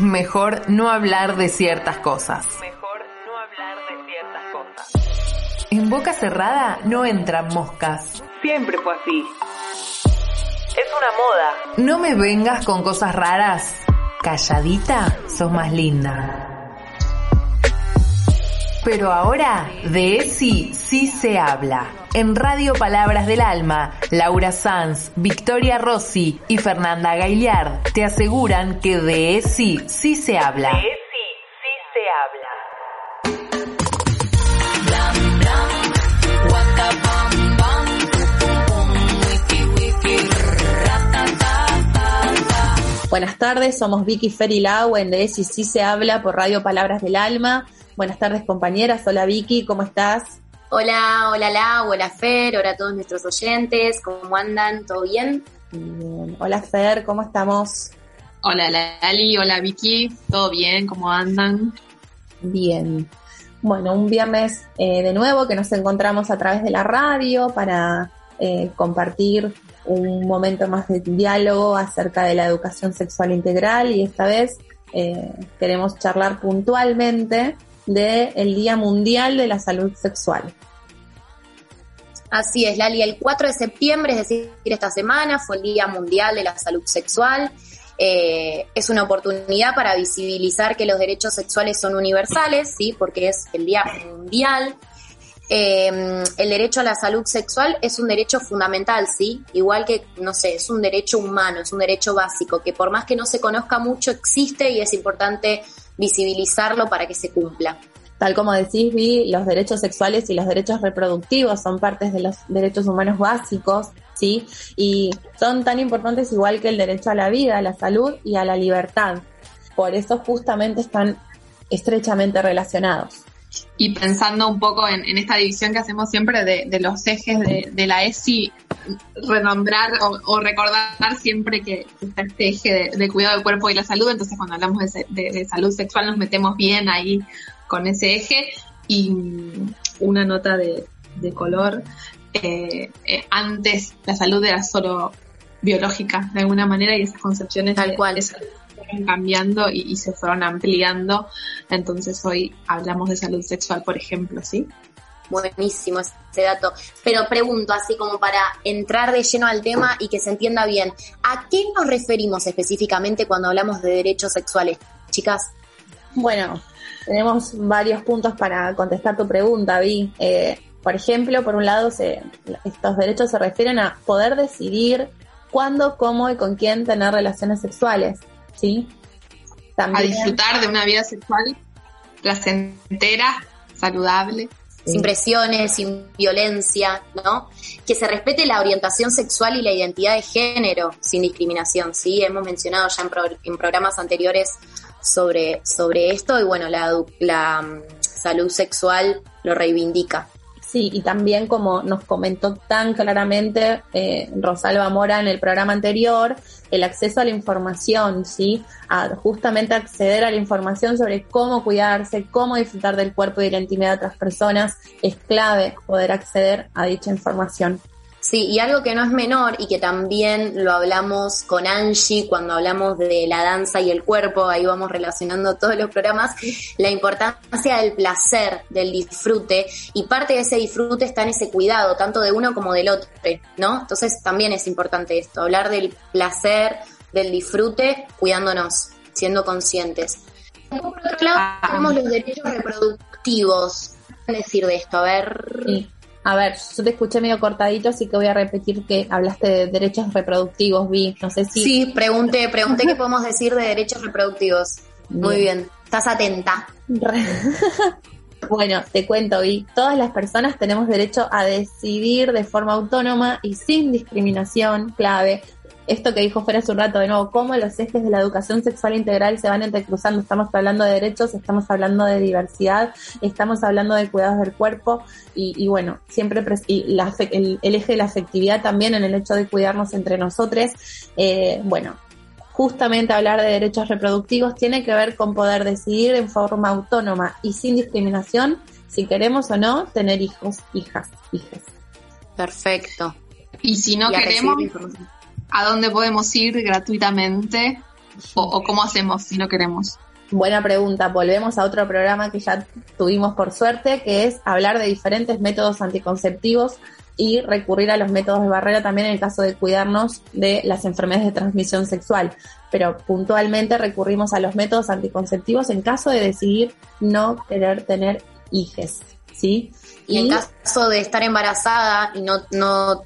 mejor no hablar de ciertas cosas. Mejor no hablar de ciertas cosas. En boca cerrada no entran moscas. Siempre fue así. Es una moda. No me vengas con cosas raras. Calladita, sos más linda. Pero ahora de ESI sí se habla. En Radio Palabras del Alma, Laura Sanz, Victoria Rossi y Fernanda Gaillard te aseguran que de ESI sí se habla. De sí, sí se habla. Buenas tardes, somos Vicky Fer y Lau en De Si Sí Se Habla por Radio Palabras del Alma. Buenas tardes compañeras, hola Vicky, ¿cómo estás? Hola, hola Lau, hola Fer, hola a todos nuestros oyentes, ¿cómo andan? ¿Todo bien? Bien. Hola Fer, ¿cómo estamos? Hola Lali, hola Vicky, ¿todo bien? ¿Cómo andan? Bien. Bueno, un viernes eh, de nuevo que nos encontramos a través de la radio para eh, compartir un momento más de diálogo acerca de la educación sexual integral y esta vez eh, queremos charlar puntualmente del Día Mundial de la Salud Sexual. Así es, Lali, el 4 de septiembre, es decir, esta semana fue el Día Mundial de la Salud Sexual. Eh, es una oportunidad para visibilizar que los derechos sexuales son universales, ¿sí? porque es el Día Mundial eh, el derecho a la salud sexual es un derecho fundamental, ¿sí? Igual que, no sé, es un derecho humano, es un derecho básico, que por más que no se conozca mucho, existe y es importante visibilizarlo para que se cumpla. Tal como decís, Vi, los derechos sexuales y los derechos reproductivos son partes de los derechos humanos básicos, ¿sí? Y son tan importantes igual que el derecho a la vida, a la salud y a la libertad. Por eso justamente están estrechamente relacionados y pensando un poco en, esta división que hacemos siempre de, los ejes de, la ESI, renombrar o, recordar siempre que está este eje de, cuidado del cuerpo y la salud, entonces cuando hablamos de, salud sexual nos metemos bien ahí con ese eje. Y una nota de, color. Eh, eh, antes la salud era solo biológica de alguna manera y esas concepciones Tal cual cambiando y, se fueron ampliando. Entonces hoy hablamos de salud sexual, por ejemplo, ¿sí? Buenísimo ese dato. Pero pregunto, así como para entrar de lleno al tema y que se entienda bien, ¿a qué nos referimos específicamente cuando hablamos de derechos sexuales, chicas? Bueno, tenemos varios puntos para contestar tu pregunta, Vi. Eh, por ejemplo, por un lado, estos derechos se refieren a poder decidir cuándo, cómo y con quién tener relaciones sexuales. ¿Sí? A disfrutar de una vida sexual placentera, saludable. Sin presiones, sin violencia, ¿no? Que se respete la orientación sexual y la identidad de género sin discriminación, ¿sí? Hemos mencionado ya en, programas anteriores sobre, sobre esto y bueno, la, la mm, salud sexual lo reivindica. Sí, y también como nos comentó tan claramente eh, Rosalba Mora en el programa anterior, el acceso a la información, ¿sí? A justamente acceder a la información sobre cómo cuidarse, cómo disfrutar del cuerpo y de la intimidad de otras personas, es clave poder acceder a dicha información. Sí, y algo que no es menor y que también lo hablamos con Angie cuando hablamos de la danza y el cuerpo, ahí vamos relacionando todos los programas, la importancia del placer, del disfrute, y parte de ese disfrute está en ese cuidado, tanto de uno como del otro, ¿no? Entonces también es importante esto, hablar del placer, del disfrute, cuidándonos, siendo conscientes. Por otro lado, tenemos los derechos reproductivos. ¿Qué decir de esto? A ver. A ver, yo te escuché medio cortadito, así que voy a repetir que hablaste de derechos reproductivos, Vi. No sé si. Sí, pregunté, pregunté qué podemos decir de derechos reproductivos. Muy bien. Estás atenta. bueno, te cuento, Vi. Todas las personas tenemos derecho a decidir de forma autónoma y sin discriminación, clave, esto que dijo fuera hace un rato, de nuevo, cómo los ejes de la educación sexual integral se van entrecruzando. Estamos hablando de derechos, estamos hablando de diversidad, estamos hablando de cuidados del cuerpo y, bueno, siempre y el, eje de la afectividad también en el hecho de cuidarnos entre nosotros. Eh, bueno, justamente hablar de derechos reproductivos tiene que ver con poder decidir en forma autónoma y sin discriminación si queremos o no tener hijos, hijas, hijas. Perfecto. Y si no queremos, a dónde podemos ir gratuitamente o cómo hacemos si no queremos? Buena pregunta. Volvemos a otro programa que ya tuvimos por suerte, que es hablar de diferentes métodos anticonceptivos y recurrir a los métodos de barrera también en el caso de cuidarnos de las enfermedades de transmisión sexual. Pero puntualmente recurrimos a los métodos anticonceptivos en caso de decidir no querer tener hijes. ¿Sí? Y, en caso de estar embarazada y no, no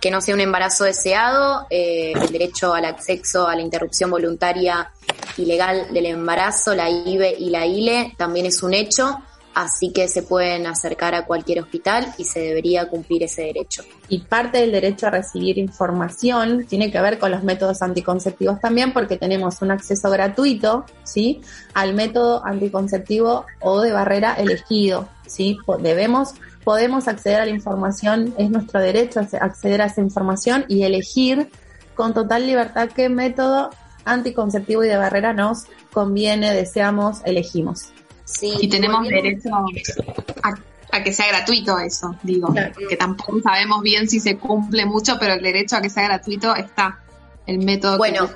que no sea un embarazo deseado, eh, el derecho al acceso a la interrupción voluntaria ilegal del embarazo, la IBE y la ILE, también es un hecho, así que se pueden acercar a cualquier hospital y se debería cumplir ese derecho. Y parte del derecho a recibir información tiene que ver con los métodos anticonceptivos también, porque tenemos un acceso gratuito, ¿sí? Al método anticonceptivo o de barrera elegido, ¿sí? Debemos podemos acceder a la información, es nuestro derecho acceder a esa información y elegir con total libertad qué método anticonceptivo y de barrera nos conviene, deseamos, elegimos. Sí, y tenemos derecho a, que sea gratuito eso, digo, que tampoco sabemos bien si se cumple mucho, pero el derecho a que sea gratuito está, el método bueno, que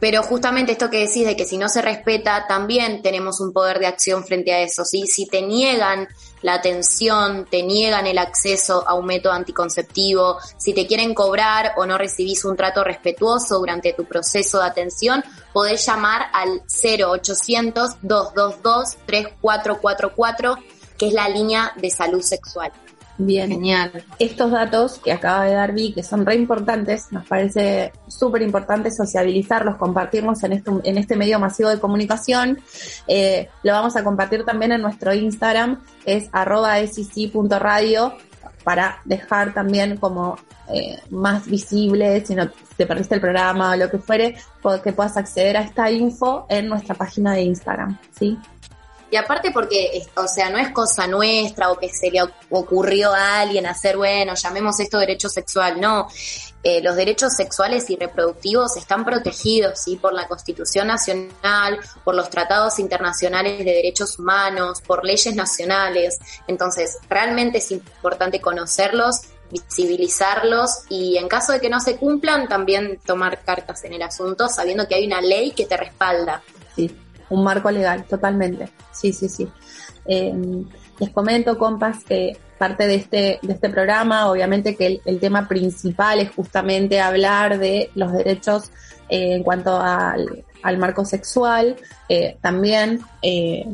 pero justamente esto que decís de que si no se respeta, también tenemos un poder de acción frente a eso. ¿sí? Si te niegan la atención, te niegan el acceso a un método anticonceptivo, si te quieren cobrar o no recibís un trato respetuoso durante tu proceso de atención, podés llamar al 0800-222-3444, que es la línea de salud sexual. Bien, genial. Estos datos que acaba de dar Vi, que son re importantes, nos parece súper importante sociabilizarlos, compartirlos en este, en este medio masivo de comunicación. Eh, lo vamos a compartir también en nuestro Instagram, es arroba radio, para dejar también como eh, más visible, si no te perdiste el programa o lo que fuere, que puedas acceder a esta info en nuestra página de Instagram, ¿sí? Y aparte porque, o sea, no es cosa nuestra o que se le ocurrió a alguien hacer, bueno, llamemos esto derecho sexual, no. Eh, los derechos sexuales y reproductivos están protegidos ¿sí? por la Constitución Nacional, por los tratados internacionales de derechos humanos, por leyes nacionales. Entonces, realmente es importante conocerlos, visibilizarlos y en caso de que no se cumplan, también tomar cartas en el asunto, sabiendo que hay una ley que te respalda. Sí un marco legal, totalmente. Sí, sí, sí. Eh, les comento, compas, que parte de este, de este programa, obviamente que el, tema principal es justamente hablar de los derechos eh, en cuanto al, marco sexual. Eh, también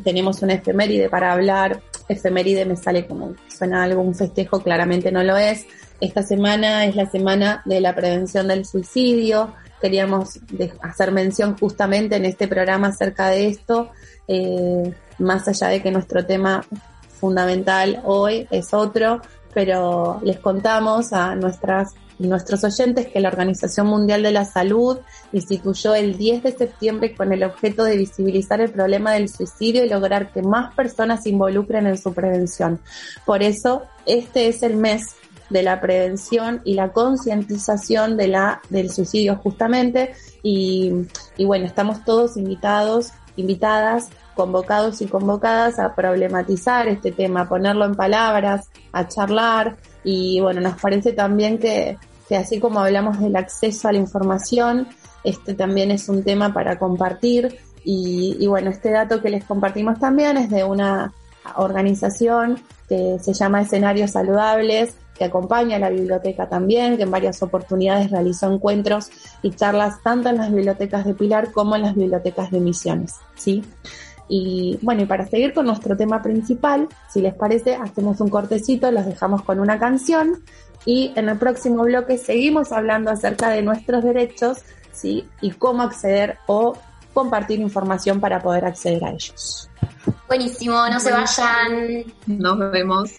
tenemos una efeméride para hablar. Efeméride me sale como suena algo, un festejo, claramente no lo es. Esta semana es la semana de la prevención del suicidio queríamos hacer mención justamente en este programa acerca de esto, eh, más allá de que nuestro tema fundamental hoy es otro, pero les contamos a nuestras nuestros oyentes que la Organización Mundial de la Salud instituyó el 10 de septiembre con el objeto de visibilizar el problema del suicidio y lograr que más personas se involucren en su prevención. Por eso, este es el mes de la prevención y la concientización de la, del suicidio justamente. Y, y bueno, estamos todos invitados, invitadas, convocados y convocadas a problematizar este tema, a ponerlo en palabras, a charlar. Y bueno, nos parece también que, que así como hablamos del acceso a la información, este también es un tema para compartir. Y, y bueno, este dato que les compartimos también es de una organización que se llama Escenarios Saludables, que acompaña a la biblioteca también, que en varias oportunidades realizó encuentros y charlas tanto en las bibliotecas de Pilar como en las bibliotecas de Misiones, ¿sí? Y bueno, y para seguir con nuestro tema principal, si les parece, hacemos un cortecito, los dejamos con una canción y en el próximo bloque seguimos hablando acerca de nuestros derechos, ¿sí? Y cómo acceder o compartir información para poder acceder a ellos. Buenísimo, no se vayan. Nos vemos.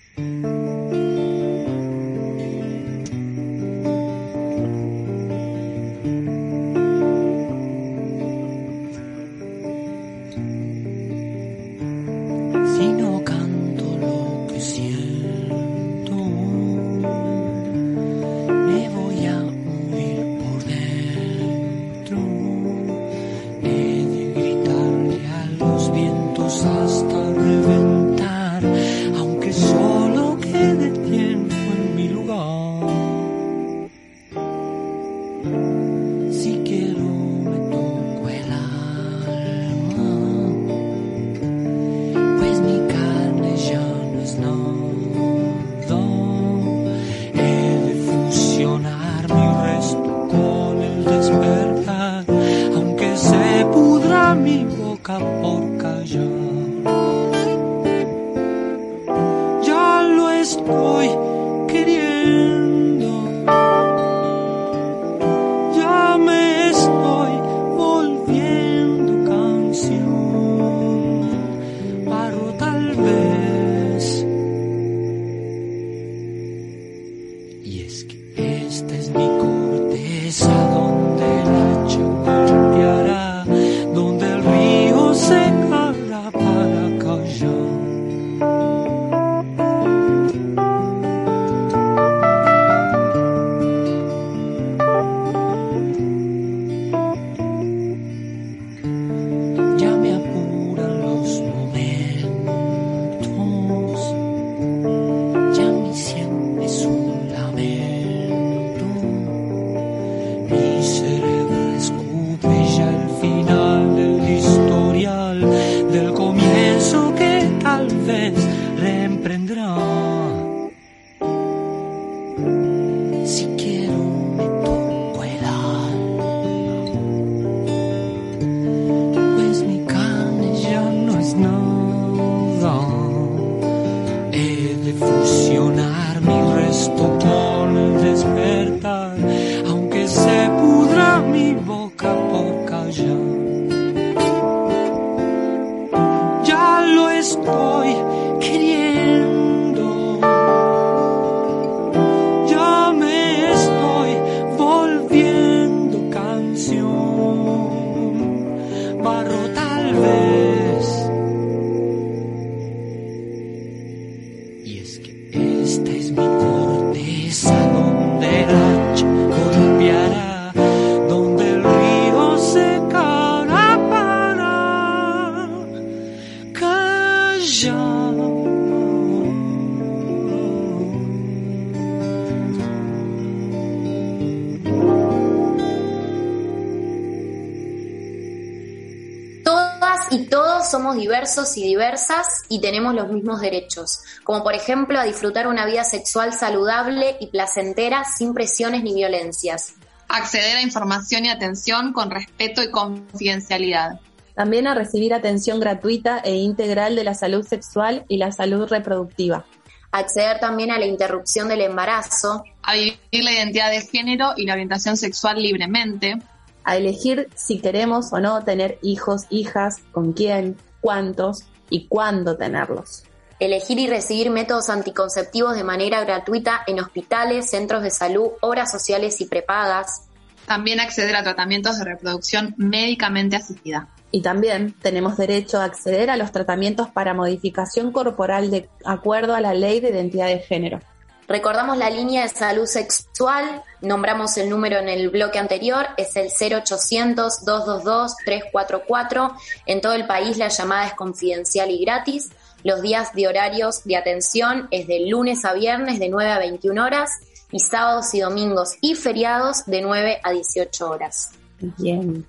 Somos diversos y diversas y tenemos los mismos derechos, como por ejemplo a disfrutar una vida sexual saludable y placentera sin presiones ni violencias. Acceder a información y atención con respeto y confidencialidad. También a recibir atención gratuita e integral de la salud sexual y la salud reproductiva. Acceder también a la interrupción del embarazo, A vivir la identidad de género y la orientación sexual libremente. A elegir si queremos o no tener hijos, hijas, con quién, cuántos y cuándo tenerlos. elegir y recibir métodos anticonceptivos de manera gratuita en hospitales, centros de salud, obras sociales y prepagas, También acceder a tratamientos de reproducción médicamente asistida. Y también tenemos derecho a acceder a los tratamientos para modificación corporal de acuerdo a la ley de identidad de género. Recordamos la línea de salud sexual, nombramos el número en el bloque anterior, es el 0800-222-344. En todo el país la llamada es confidencial y gratis. Los días de horarios de atención es de lunes a viernes de 9 a 21 horas y sábados y domingos y feriados de 9 a 18 horas. Bien,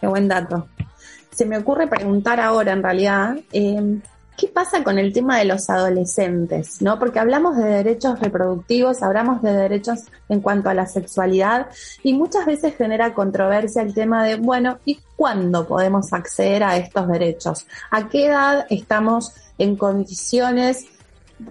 qué buen dato. Se me ocurre preguntar ahora, en realidad, eh, ¿qué pasa con el tema de los adolescentes? ¿No? Porque hablamos de derechos reproductivos, hablamos de derechos en cuanto a la sexualidad y muchas veces genera controversia el tema de, bueno, ¿y cuándo podemos acceder a estos derechos? ¿A qué edad estamos en condiciones,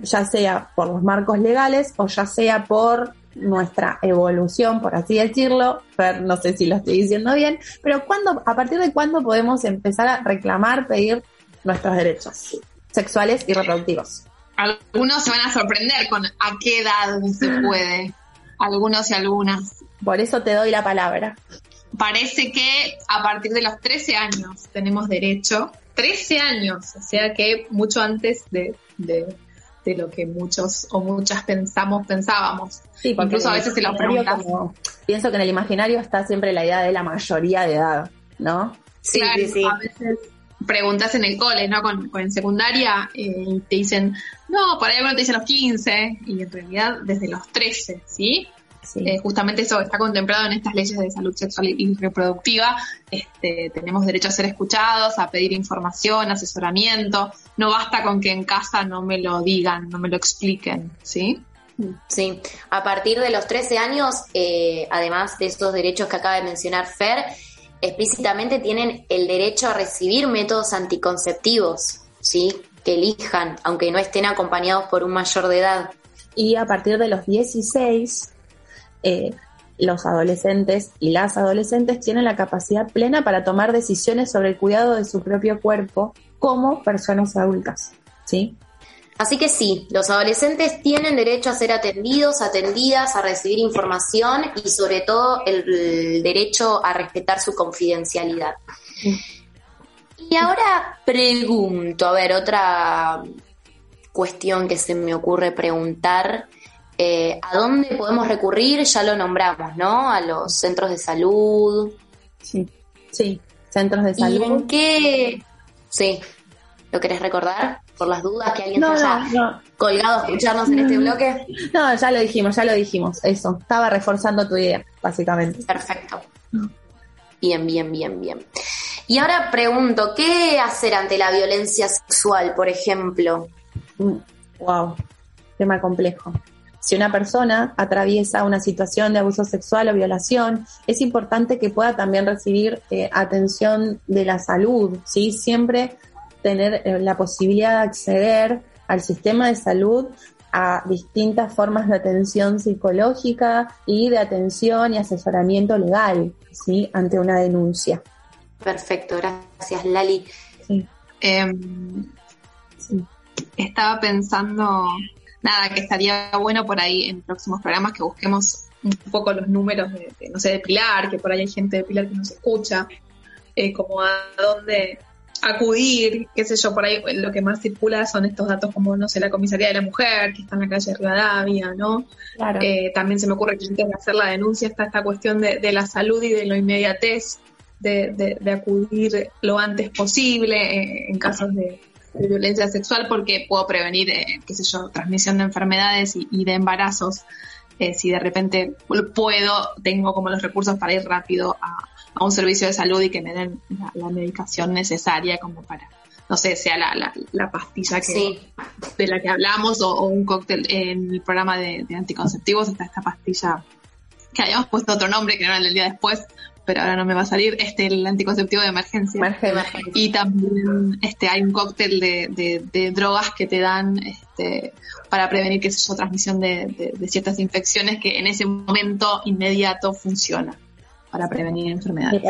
ya sea por los marcos legales o ya sea por nuestra evolución, por así decirlo, no sé si lo estoy diciendo bien, pero ¿cuándo, a partir de cuándo podemos empezar a reclamar, pedir nuestros derechos sexuales y reproductivos? Algunos se van a sorprender con a qué edad se puede. Algunos y algunas. Por eso te doy la palabra. Parece que a partir de los 13 años tenemos derecho. 13 años, o sea que mucho antes de, de, de lo que muchos o muchas pensamos, pensábamos. Sí, porque Incluso a veces se lo como- pienso que en el imaginario está siempre la idea de la mayoría de edad, ¿no? Sí, Claro, sí, sí. A veces preguntas en el cole, ¿no? Con, con en secundaria eh, y te dicen, no, por ahí uno te dice los 15 y en realidad desde los 13, ¿sí? Sí. Eh, justamente eso está contemplado en estas leyes de salud sexual y reproductiva. Este, tenemos derecho a ser escuchados, a pedir información, asesoramiento. No basta con que en casa no me lo digan, no me lo expliquen, ¿sí? Sí, a partir de los 13 años, eh, además de estos derechos que acaba de mencionar Fer, explícitamente tienen el derecho a recibir métodos anticonceptivos, ¿sí? Que elijan, aunque no estén acompañados por un mayor de edad. Y a partir de los 16, eh, los adolescentes y las adolescentes tienen la capacidad plena para tomar decisiones sobre el cuidado de su propio cuerpo como personas adultas, ¿sí? Así que sí, los adolescentes tienen derecho a ser atendidos, atendidas, a recibir información y sobre todo el, derecho a respetar su confidencialidad. Y ahora pregunto, a ver, otra cuestión que se me ocurre preguntar. Eh, ¿A dónde podemos recurrir? Ya lo nombramos, ¿no? A los centros de salud. Sí, sí, centros de salud. ¿Y en qué? Sí, ¿lo querés recordar? Por las dudas que alguien no, se haya colgado a escucharnos en este bloque. No, ya lo dijimos, ya lo dijimos, eso. Estaba reforzando tu idea, básicamente. Perfecto. Bien, bien, bien, bien. Y ahora pregunto, ¿qué hacer ante la violencia sexual, por ejemplo? Wow, mm, tema complejo. Si una persona atraviesa una situación de abuso sexual o violación, es importante que pueda también recibir eh, atención de la salud, ¿sí? Siempre tener eh, la posibilidad de acceder al sistema de salud a distintas formas de atención psicológica y de atención y asesoramiento legal, ¿sí? Ante una denuncia. Perfecto, gracias Lali. Em, sí. Estaba pensando nada, que estaría bueno por ahí en próximos programas que busquemos un poco los números de, no sé, de Pilar, que por ahí hay gente de Pilar que nos escucha, eh, como a dónde acudir, qué sé yo, por ahí lo que más circula son estos datos como, no sé, la comisaría de la mujer, que está en la calle de Rivadavia, ¿no? Claro. Eh, también se me ocurre que antes de hacer la denuncia está esta cuestión de, de la salud y de lo inmediatez, de, de, acudir lo antes posible eh, en casos de, de violencia sexual porque puedo prevenir, eh, qué sé yo, transmisión de enfermedades y, de embarazos. Eh, si de repente puedo, tengo como los recursos para ir rápido a, un servicio de salud y que me den la, medicación necesaria como para, no sé, sea la, la, pastilla que, de la que hablamos o, un cóctel en el programa de, de anticonceptivos, está esta pastilla que habíamos puesto otro nombre que no era el día después, pero ahora no me va a salir, este el anticonceptivo de emergencia. Y también este hay un cóctel de, de, drogas que te dan este para prevenir que sea transmisión de, de, ciertas infecciones que en ese momento inmediato funciona para prevenir enfermedades.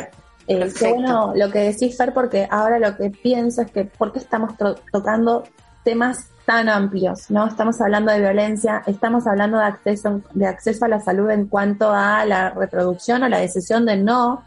Eh, qué bueno lo que decís, Fer, porque ahora lo que pienso es que, ¿por qué estamos tocando temas tan amplios, ¿no? Estamos hablando de violencia, estamos hablando de acceso, de acceso a la salud en cuanto a la reproducción o la decisión de no,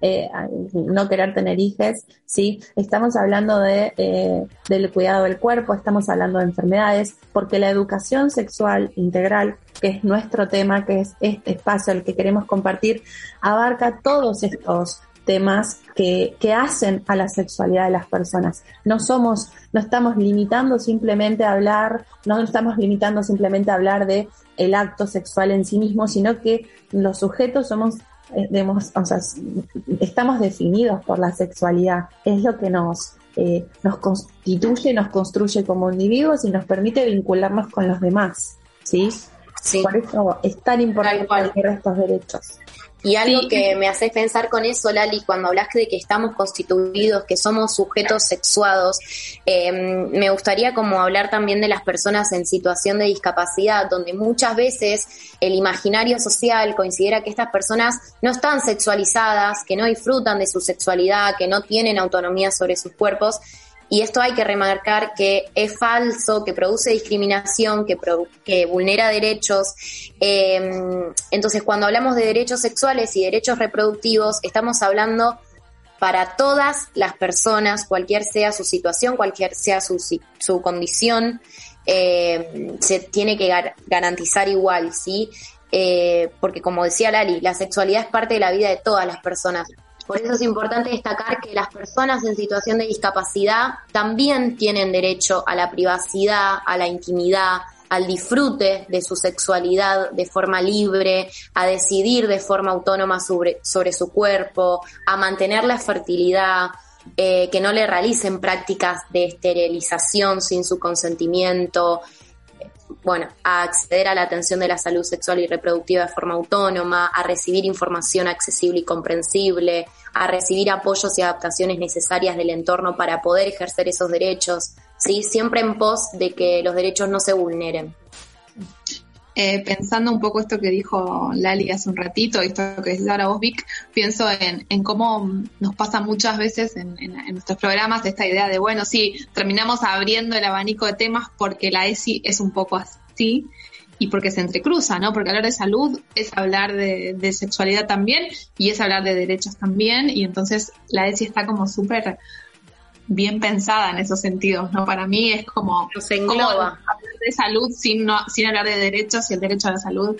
eh, no querer tener hijos, ¿sí? Estamos hablando de, eh, del cuidado del cuerpo, estamos hablando de enfermedades, porque la educación sexual integral, que es nuestro tema, que es este espacio el que queremos compartir, abarca todos estos temas que, que, hacen a la sexualidad de las personas. No somos, no estamos limitando simplemente a hablar, no estamos limitando simplemente a hablar de el acto sexual en sí mismo, sino que los sujetos somos, eh, o sea, estamos definidos por la sexualidad. Es lo que nos, eh, nos constituye, nos construye como individuos y nos permite vincularnos con los demás. ¿sí? Sí. Por eso es tan importante tener estos derechos. Y algo que me hace pensar con eso, Lali, cuando hablaste de que estamos constituidos, que somos sujetos sexuados, em, me gustaría como hablar también de las personas en situación de discapacidad, donde muchas veces el imaginario social considera que estas personas no están sexualizadas, que no disfrutan de su sexualidad, que no tienen autonomía sobre sus cuerpos y esto hay que remarcar que es falso, que produce discriminación, que, que vulnera derechos. Em, entonces, cuando hablamos de derechos sexuales y derechos reproductivos, estamos hablando para todas las personas, cualquier sea su situación, cualquier sea su, su condición, em, se tiene que garantizar igual, ¿sí? Eh, porque como decía Lali, la sexualidad es parte de la vida de todas las personas. Por eso es importante destacar que las personas en situación de discapacidad también tienen derecho a la privacidad, a la intimidad, al disfrute de su sexualidad de forma libre, a decidir de forma autónoma sobre, sobre su cuerpo, a mantener la fertilidad, eh, que no le realicen prácticas de esterilización sin su consentimiento. Bueno, a acceder a la atención de la salud sexual y reproductiva de forma autónoma, a recibir información accesible y comprensible, a recibir apoyos y adaptaciones necesarias del entorno para poder ejercer esos derechos, ¿sí? Siempre en pos de que los derechos no se vulneren. Eh, pensando un poco esto que dijo Lali hace un ratito, esto que decís ahora vos, Vic, pienso en, cómo nos pasa muchas veces en, nuestros programas esta idea de, bueno, sí, terminamos abriendo el abanico de temas porque la ESI es un poco así y porque se entrecruza, ¿no? Porque hablar de salud es hablar de, de sexualidad también y es hablar de derechos también, y entonces la ESI está como súper bien pensada en esos sentidos, ¿no? Para mí es como, hablar de salud sin, no, sin hablar de derechos y el derecho a la salud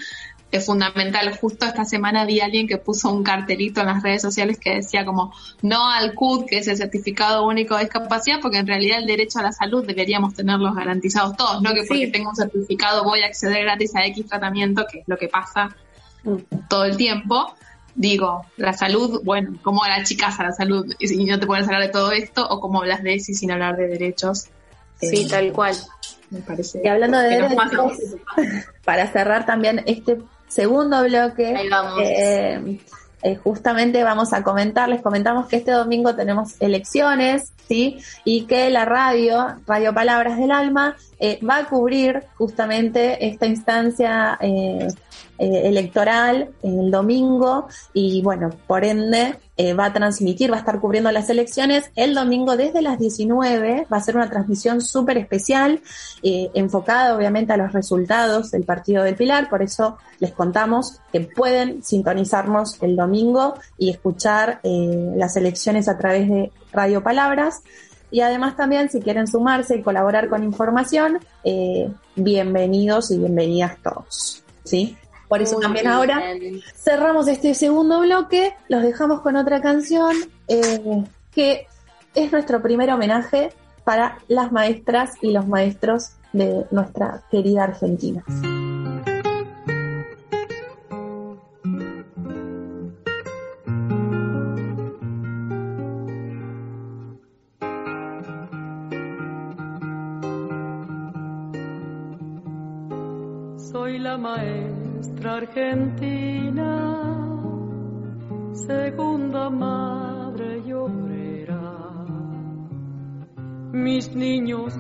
es fundamental. Justo esta semana vi a alguien que puso un cartelito en las redes sociales que decía como no al CUD, que es el certificado único de discapacidad, porque en realidad el derecho a la salud deberíamos tenerlos garantizados todos, no que porque tengo un certificado voy a acceder gratis a X tratamiento, que es lo que pasa todo el tiempo digo, la salud, bueno, ¿cómo la chicas a la salud? Y no te puedes hablar de todo esto, o cómo hablas de ESI sin hablar de derechos. Sí, eh, tal cual. Me parece. Y hablando de derechos, para cerrar también este segundo bloque, eh, eh, justamente vamos a comentar, les comentamos que este domingo tenemos elecciones, ¿sí? Y que la radio, Radio Palabras del Alma, va a cubrir justamente esta instancia eh, electoral el domingo y bueno, por ende eh, va a transmitir, va a estar cubriendo las elecciones el domingo desde las 19, va a ser una transmisión súper especial, eh, enfocada obviamente a los resultados del Partido del Pilar, por eso les contamos que pueden sintonizarnos el domingo y escuchar las elecciones a través de Radio Palabras. Y además también, si quieren sumarse y colaborar con información, bienvenidos y bienvenidas todos. ¿sí? Por eso también ahora cerramos este segundo bloque, los dejamos con otra canción eh, que es nuestro primer homenaje para las maestras y los maestros de nuestra querida Argentina. Soy la maestra Argentina, segunda madre y Mis niños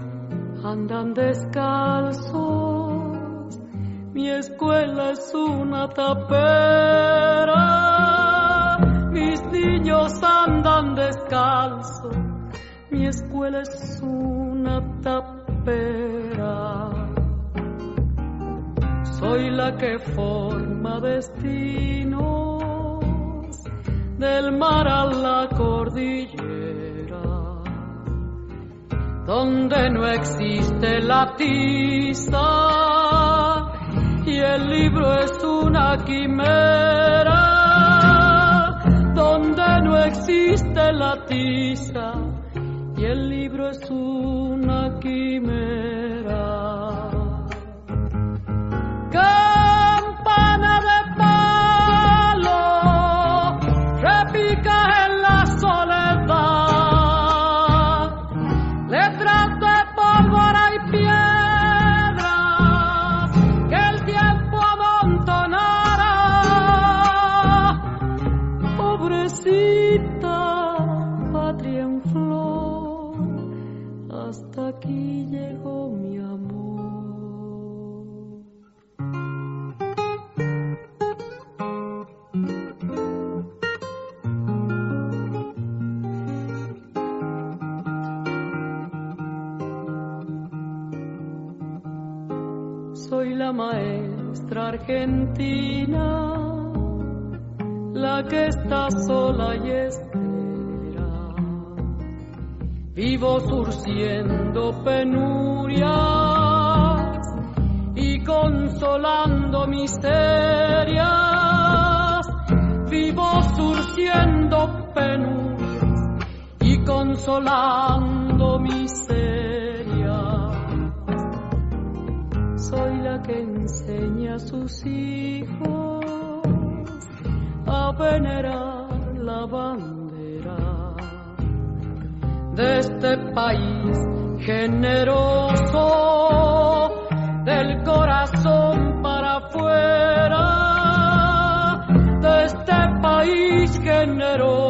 andan descalzos, mi escuela es una tapera. Mis niños andan descalzos, mi escuela es una tapera soy la que forma destinos del mar a la cordillera, donde no existe la tiza y el libro es una quimera, donde no existe la tiza y el libro es una Vivo surciendo penurias y consolando miserias. Vivo surciendo penurias y consolando miserias soy la que enseña a sus hijos a venerar la bandera de este país generoso del corazón para afuera de este país generoso.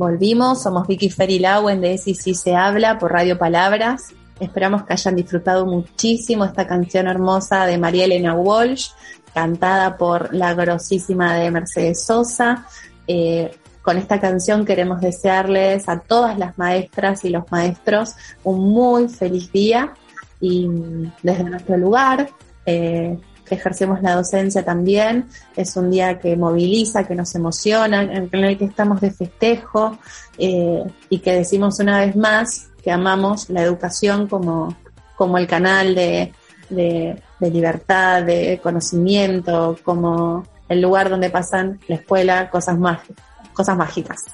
Volvimos, somos Vicky Ferilauen de Si Si Se Habla por Radio Palabras. Esperamos que hayan disfrutado muchísimo esta canción hermosa de María Elena Walsh, cantada por la grosísima de Mercedes Sosa. Eh, con esta canción queremos desearles a todas las maestras y los maestros un muy feliz día y desde nuestro lugar eh, ejercemos la docencia también. Es un día que moviliza, que nos emociona, en el que estamos de festejo eh, y que decimos una vez más que amamos la educación como, como el canal de, de, libertad, de conocimiento, como el lugar donde pasan la escuela cosas, mágicas cosas mágicas.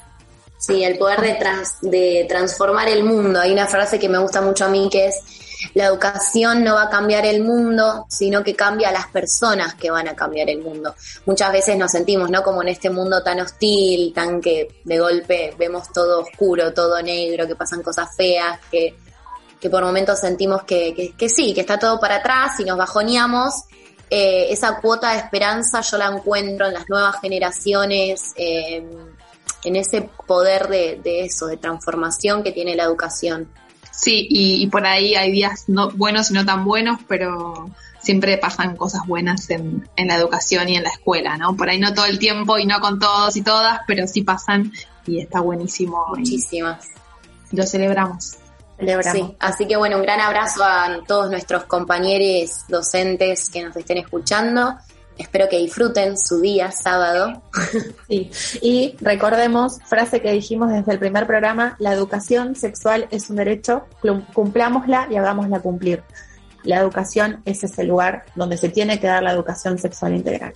Sí, el poder de, trans, de transformar el mundo. Hay una frase que me gusta mucho a mí que es, la educación no va a cambiar el mundo, sino que cambia a las personas que van a cambiar el mundo. Muchas veces nos sentimos, ¿no? Como en este mundo tan hostil, tan que de golpe vemos todo oscuro, todo negro, que pasan cosas feas, que, que por momentos sentimos que, que, que sí, que está todo para atrás y nos bajoneamos. Eh, esa cuota de esperanza yo la encuentro en las nuevas generaciones, eh, en ese poder de, de, eso, de transformación que tiene la educación. Sí, y, y, por ahí hay días no buenos y no tan buenos, pero siempre pasan cosas buenas en, en, la educación y en la escuela, ¿no? Por ahí no todo el tiempo y no con todos y todas, pero sí pasan y está buenísimo. Muchísimas. Y lo celebramos. Sí, así que bueno, un gran abrazo a todos nuestros compañeros docentes que nos estén escuchando. Espero que disfruten su día sábado. Sí, y recordemos, frase que dijimos desde el primer programa, la educación sexual es un derecho, cumplámosla y hagámosla cumplir. La educación es ese lugar donde se tiene que dar la educación sexual integral.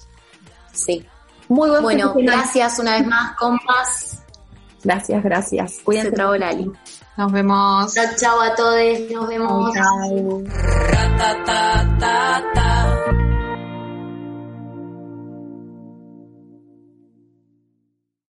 Sí. Muy buen Bueno, gracias una vez más, compas. Gracias, gracias. Cuídense. Se trabó Lali. Nos vemos. Chao, chao a todos. Nos vemos. Chao. chao.